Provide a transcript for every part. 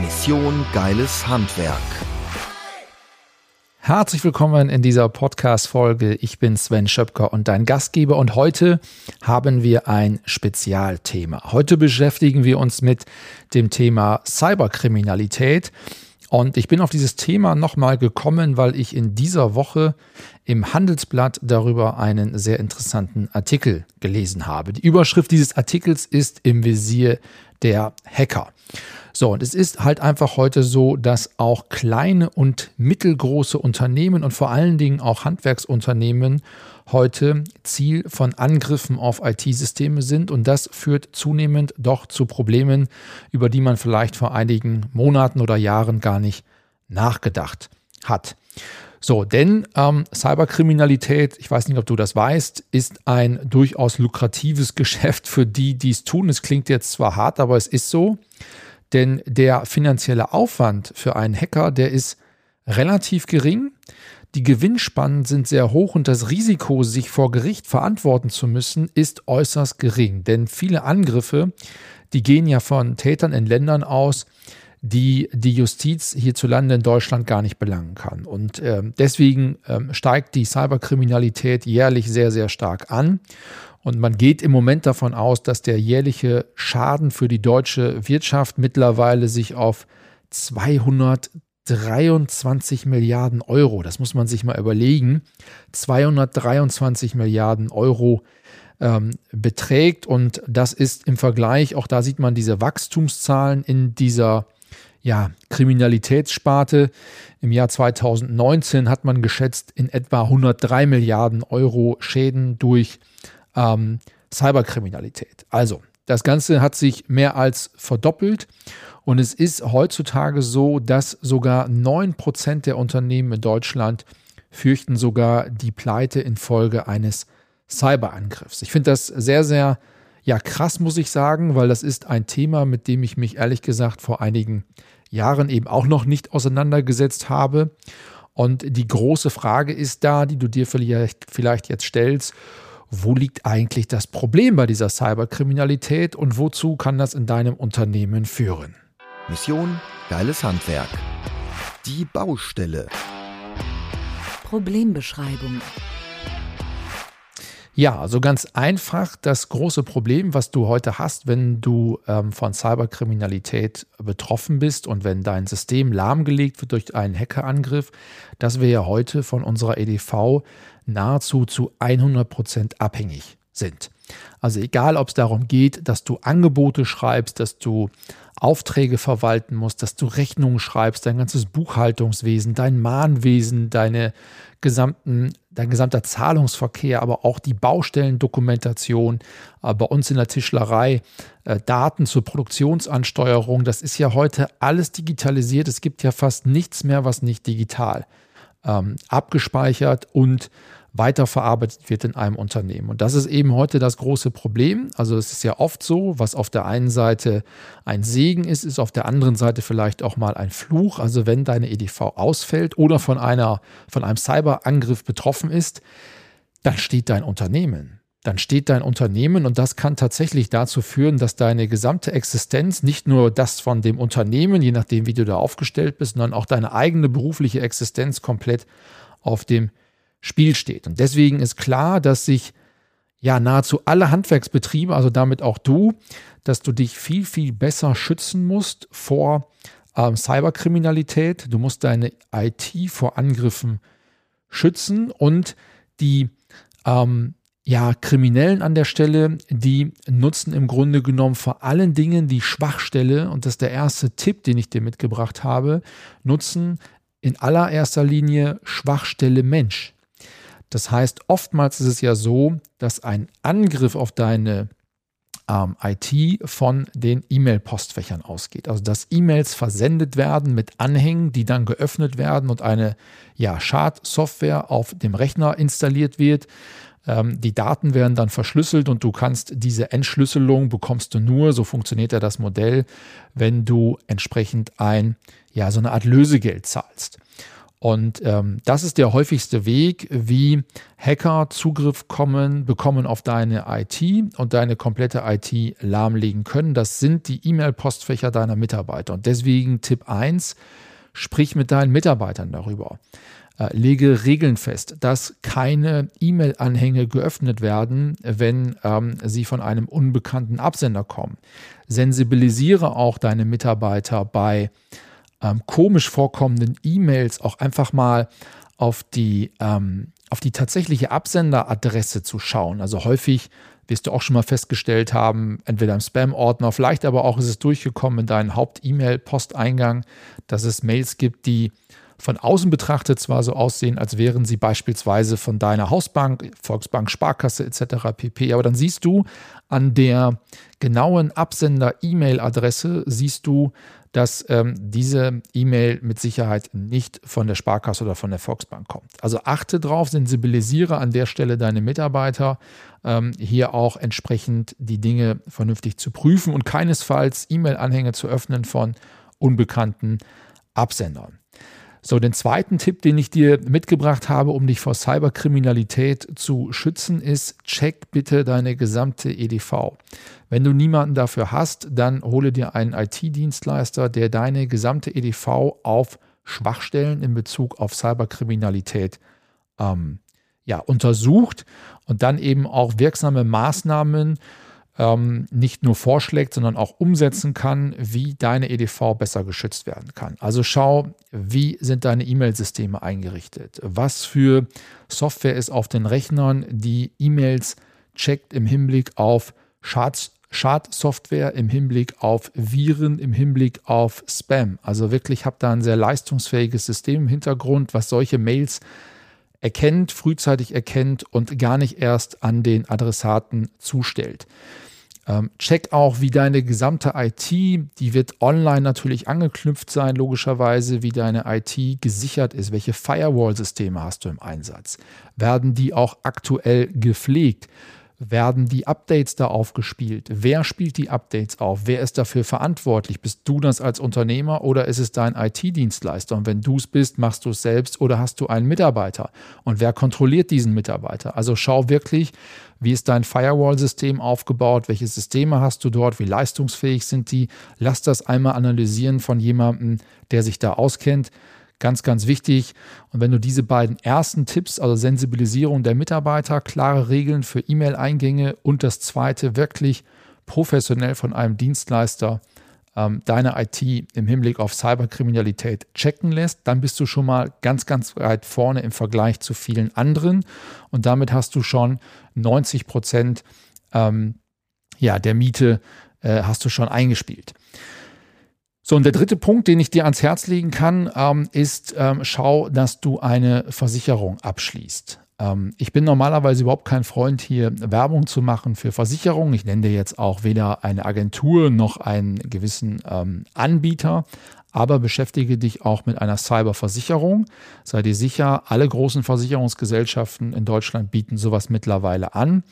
Mission Geiles Handwerk. Herzlich willkommen in dieser Podcast-Folge. Ich bin Sven Schöpker und dein Gastgeber und heute haben wir ein Spezialthema. Heute beschäftigen wir uns mit dem Thema Cyberkriminalität. Und ich bin auf dieses Thema nochmal gekommen, weil ich in dieser Woche im Handelsblatt darüber einen sehr interessanten Artikel gelesen habe. Die Überschrift dieses Artikels ist im Visier der Hacker. So, und es ist halt einfach heute so, dass auch kleine und mittelgroße Unternehmen und vor allen Dingen auch Handwerksunternehmen heute Ziel von Angriffen auf IT-Systeme sind und das führt zunehmend doch zu Problemen, über die man vielleicht vor einigen Monaten oder Jahren gar nicht nachgedacht hat. So, denn ähm, Cyberkriminalität, ich weiß nicht, ob du das weißt, ist ein durchaus lukratives Geschäft für die, die es tun. Es klingt jetzt zwar hart, aber es ist so. Denn der finanzielle Aufwand für einen Hacker, der ist relativ gering. Die Gewinnspannen sind sehr hoch und das Risiko, sich vor Gericht verantworten zu müssen, ist äußerst gering. Denn viele Angriffe, die gehen ja von Tätern in Ländern aus, die die Justiz hierzulande in Deutschland gar nicht belangen kann. Und äh, deswegen äh, steigt die Cyberkriminalität jährlich sehr, sehr stark an. Und man geht im Moment davon aus, dass der jährliche Schaden für die deutsche Wirtschaft mittlerweile sich auf 223 Milliarden Euro, das muss man sich mal überlegen, 223 Milliarden Euro ähm, beträgt. Und das ist im Vergleich, auch da sieht man diese Wachstumszahlen in dieser ja, Kriminalitätssparte. Im Jahr 2019 hat man geschätzt in etwa 103 Milliarden Euro Schäden durch ähm, Cyberkriminalität. Also, das Ganze hat sich mehr als verdoppelt und es ist heutzutage so, dass sogar 9% der Unternehmen in Deutschland fürchten sogar die Pleite infolge eines Cyberangriffs. Ich finde das sehr, sehr ja, krass, muss ich sagen, weil das ist ein Thema, mit dem ich mich ehrlich gesagt vor einigen Jahren eben auch noch nicht auseinandergesetzt habe. Und die große Frage ist da, die du dir vielleicht, vielleicht jetzt stellst, wo liegt eigentlich das Problem bei dieser Cyberkriminalität und wozu kann das in deinem Unternehmen führen? Mission Geiles Handwerk. Die Baustelle. Problembeschreibung. Ja, also ganz einfach das große Problem, was du heute hast, wenn du ähm, von Cyberkriminalität betroffen bist und wenn dein System lahmgelegt wird durch einen Hackerangriff, dass wir ja heute von unserer EDV nahezu zu 100 Prozent abhängig sind. Also egal, ob es darum geht, dass du Angebote schreibst, dass du Aufträge verwalten musst, dass du Rechnungen schreibst, dein ganzes Buchhaltungswesen, dein Mahnwesen, deine gesamten, dein gesamter Zahlungsverkehr, aber auch die Baustellendokumentation, äh, bei uns in der Tischlerei, äh, Daten zur Produktionsansteuerung, das ist ja heute alles digitalisiert. Es gibt ja fast nichts mehr, was nicht digital ähm, abgespeichert und weiterverarbeitet wird in einem Unternehmen. Und das ist eben heute das große Problem. Also es ist ja oft so, was auf der einen Seite ein Segen ist, ist auf der anderen Seite vielleicht auch mal ein Fluch. Also wenn deine EDV ausfällt oder von einer, von einem Cyberangriff betroffen ist, dann steht dein Unternehmen dann steht dein Unternehmen und das kann tatsächlich dazu führen, dass deine gesamte Existenz, nicht nur das von dem Unternehmen, je nachdem, wie du da aufgestellt bist, sondern auch deine eigene berufliche Existenz komplett auf dem Spiel steht. Und deswegen ist klar, dass sich ja nahezu alle Handwerksbetriebe, also damit auch du, dass du dich viel, viel besser schützen musst vor ähm, Cyberkriminalität. Du musst deine IT vor Angriffen schützen und die ähm, ja, Kriminellen an der Stelle, die nutzen im Grunde genommen vor allen Dingen die Schwachstelle, und das ist der erste Tipp, den ich dir mitgebracht habe, nutzen in allererster Linie Schwachstelle Mensch. Das heißt, oftmals ist es ja so, dass ein Angriff auf deine ähm, IT von den E-Mail-Postfächern ausgeht. Also dass E-Mails versendet werden mit Anhängen, die dann geöffnet werden und eine ja, Schadsoftware auf dem Rechner installiert wird. Ähm, die Daten werden dann verschlüsselt und du kannst diese Entschlüsselung bekommst du nur, so funktioniert ja das Modell, wenn du entsprechend ein, ja, so eine Art Lösegeld zahlst. Und ähm, das ist der häufigste Weg, wie Hacker Zugriff kommen, bekommen auf deine IT und deine komplette IT lahmlegen können. Das sind die E-Mail-Postfächer deiner Mitarbeiter. Und deswegen Tipp 1, sprich mit deinen Mitarbeitern darüber. Äh, lege Regeln fest, dass keine E-Mail-Anhänge geöffnet werden, wenn ähm, sie von einem unbekannten Absender kommen. Sensibilisiere auch deine Mitarbeiter bei ähm, komisch vorkommenden E-Mails auch einfach mal auf die, ähm, auf die tatsächliche Absenderadresse zu schauen. Also häufig wirst du auch schon mal festgestellt haben, entweder im Spam-Ordner, vielleicht aber auch ist es durchgekommen in deinen Haupt-E-Mail-Posteingang, dass es Mails gibt, die von außen betrachtet zwar so aussehen, als wären sie beispielsweise von deiner Hausbank, Volksbank, Sparkasse etc. pp. Aber dann siehst du an der genauen Absender-E-Mail-Adresse, siehst du, dass ähm, diese E-Mail mit Sicherheit nicht von der Sparkasse oder von der Volksbank kommt. Also achte drauf, sensibilisiere an der Stelle deine Mitarbeiter, ähm, hier auch entsprechend die Dinge vernünftig zu prüfen und keinesfalls E-Mail-Anhänge zu öffnen von unbekannten Absendern. So, den zweiten Tipp, den ich dir mitgebracht habe, um dich vor Cyberkriminalität zu schützen, ist, check bitte deine gesamte EDV. Wenn du niemanden dafür hast, dann hole dir einen IT-Dienstleister, der deine gesamte EDV auf Schwachstellen in Bezug auf Cyberkriminalität ähm, ja, untersucht und dann eben auch wirksame Maßnahmen ähm, nicht nur vorschlägt, sondern auch umsetzen kann, wie deine EDV besser geschützt werden kann. Also schau, wie sind deine E-Mail-Systeme eingerichtet? Was für Software ist auf den Rechnern, die E-Mails checkt im Hinblick auf Schad Schadsoftware im Hinblick auf Viren, im Hinblick auf Spam. Also wirklich habe da ein sehr leistungsfähiges System im Hintergrund, was solche Mails erkennt, frühzeitig erkennt und gar nicht erst an den Adressaten zustellt. Ähm, check auch, wie deine gesamte IT, die wird online natürlich angeknüpft sein, logischerweise, wie deine IT gesichert ist. Welche Firewall-Systeme hast du im Einsatz? Werden die auch aktuell gepflegt? Werden die Updates da aufgespielt? Wer spielt die Updates auf? Wer ist dafür verantwortlich? Bist du das als Unternehmer oder ist es dein IT-Dienstleister? Und wenn du es bist, machst du es selbst oder hast du einen Mitarbeiter? Und wer kontrolliert diesen Mitarbeiter? Also schau wirklich, wie ist dein Firewall-System aufgebaut? Welche Systeme hast du dort? Wie leistungsfähig sind die? Lass das einmal analysieren von jemandem, der sich da auskennt. Ganz, ganz wichtig. Und wenn du diese beiden ersten Tipps, also Sensibilisierung der Mitarbeiter, klare Regeln für E-Mail-Eingänge und das zweite wirklich professionell von einem Dienstleister ähm, deine IT im Hinblick auf Cyberkriminalität checken lässt, dann bist du schon mal ganz, ganz weit vorne im Vergleich zu vielen anderen. Und damit hast du schon 90 Prozent ähm, ja, der Miete äh, hast du schon eingespielt. So, und der dritte Punkt, den ich dir ans Herz legen kann, ähm, ist, ähm, schau, dass du eine Versicherung abschließt. Ähm, ich bin normalerweise überhaupt kein Freund, hier Werbung zu machen für Versicherungen. Ich nenne dir jetzt auch weder eine Agentur noch einen gewissen ähm, Anbieter, aber beschäftige dich auch mit einer Cyberversicherung. Sei dir sicher, alle großen Versicherungsgesellschaften in Deutschland bieten sowas mittlerweile an.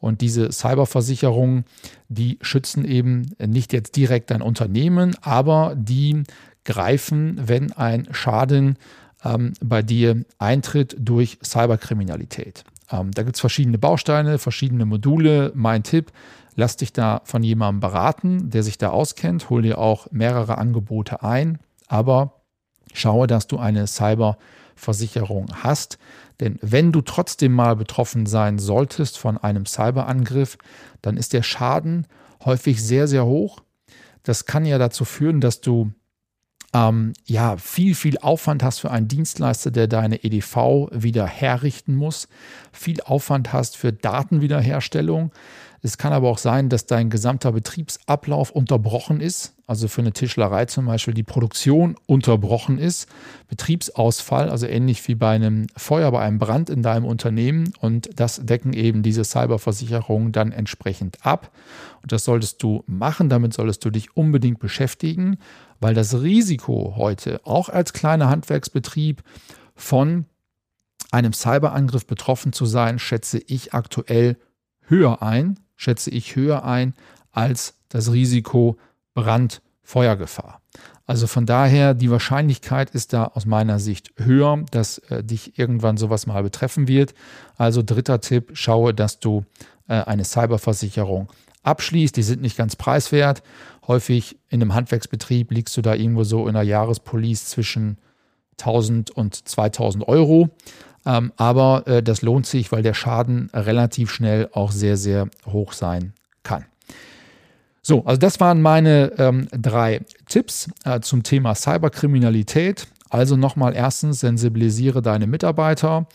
Und diese Cyberversicherungen, die schützen eben nicht jetzt direkt dein Unternehmen, aber die greifen, wenn ein Schaden ähm, bei dir eintritt durch Cyberkriminalität. Ähm, da gibt es verschiedene Bausteine, verschiedene Module. Mein Tipp, lass dich da von jemandem beraten, der sich da auskennt. Hol dir auch mehrere Angebote ein, aber schaue, dass du eine Cyberversicherung hast. Denn wenn du trotzdem mal betroffen sein solltest von einem Cyberangriff, dann ist der Schaden häufig sehr, sehr hoch. Das kann ja dazu führen, dass du ähm, ja viel, viel Aufwand hast für einen Dienstleister, der deine EDV wieder herrichten muss, viel Aufwand hast für Datenwiederherstellung. Es kann aber auch sein, dass dein gesamter Betriebsablauf unterbrochen ist. Also für eine Tischlerei zum Beispiel die Produktion unterbrochen ist. Betriebsausfall, also ähnlich wie bei einem Feuer, bei einem Brand in deinem Unternehmen. Und das decken eben diese Cyberversicherungen dann entsprechend ab. Und das solltest du machen. Damit solltest du dich unbedingt beschäftigen, weil das Risiko heute auch als kleiner Handwerksbetrieb von einem Cyberangriff betroffen zu sein, schätze ich aktuell höher ein, schätze ich höher ein als das Risiko Brand, Feuergefahr. Also von daher, die Wahrscheinlichkeit ist da aus meiner Sicht höher, dass äh, dich irgendwann sowas mal betreffen wird. Also dritter Tipp, schaue, dass du äh, eine Cyberversicherung abschließt. Die sind nicht ganz preiswert. Häufig in einem Handwerksbetrieb liegst du da irgendwo so in der Jahrespolice zwischen 1000 und 2000 Euro. Ähm, aber äh, das lohnt sich, weil der Schaden relativ schnell auch sehr, sehr hoch sein kann. So, also das waren meine ähm, drei Tipps äh, zum Thema Cyberkriminalität. Also nochmal erstens, sensibilisiere deine Mitarbeiter.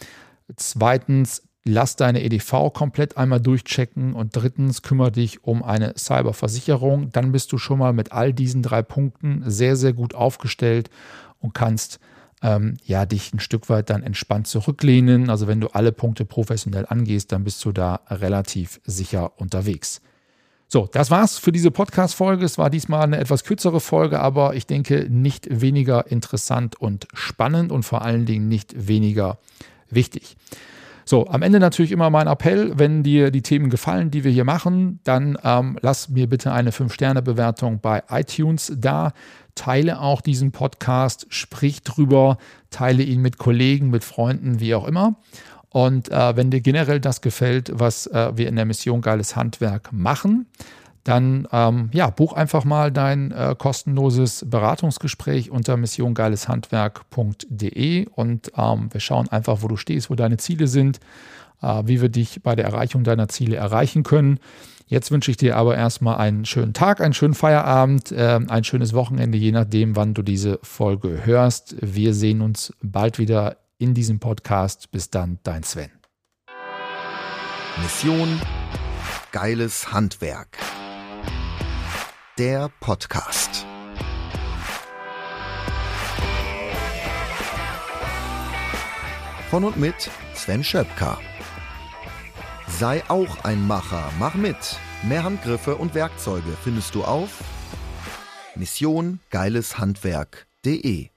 Zweitens, lass deine EDV komplett einmal durchchecken. Und drittens, kümmere dich um eine Cyberversicherung. Dann bist du schon mal mit all diesen drei Punkten sehr, sehr gut aufgestellt und kannst ähm, ja, dich ein Stück weit dann entspannt zurücklehnen. Also wenn du alle Punkte professionell angehst, dann bist du da relativ sicher unterwegs. So, das war's für diese Podcast-Folge. Es war diesmal eine etwas kürzere Folge, aber ich denke nicht weniger interessant und spannend und vor allen Dingen nicht weniger wichtig. So, am Ende natürlich immer mein Appell, wenn dir die Themen gefallen, die wir hier machen, dann ähm, lass mir bitte eine 5-Sterne-Bewertung bei iTunes da. Teile auch diesen Podcast, sprich drüber, teile ihn mit Kollegen, mit Freunden, wie auch immer. Und äh, wenn dir generell das gefällt, was äh, wir in der Mission Geiles Handwerk machen, dann ähm, ja, buch einfach mal dein äh, kostenloses Beratungsgespräch unter missiongeileshandwerk.de und ähm, wir schauen einfach, wo du stehst, wo deine Ziele sind, äh, wie wir dich bei der Erreichung deiner Ziele erreichen können. Jetzt wünsche ich dir aber erstmal einen schönen Tag, einen schönen Feierabend, äh, ein schönes Wochenende, je nachdem, wann du diese Folge hörst. Wir sehen uns bald wieder in diesem Podcast. Bis dann, dein Sven. Mission Geiles Handwerk. Der Podcast. Von und mit Sven Schöpker. Sei auch ein Macher, mach mit. Mehr Handgriffe und Werkzeuge findest du auf Mission Geiles Handwerk.de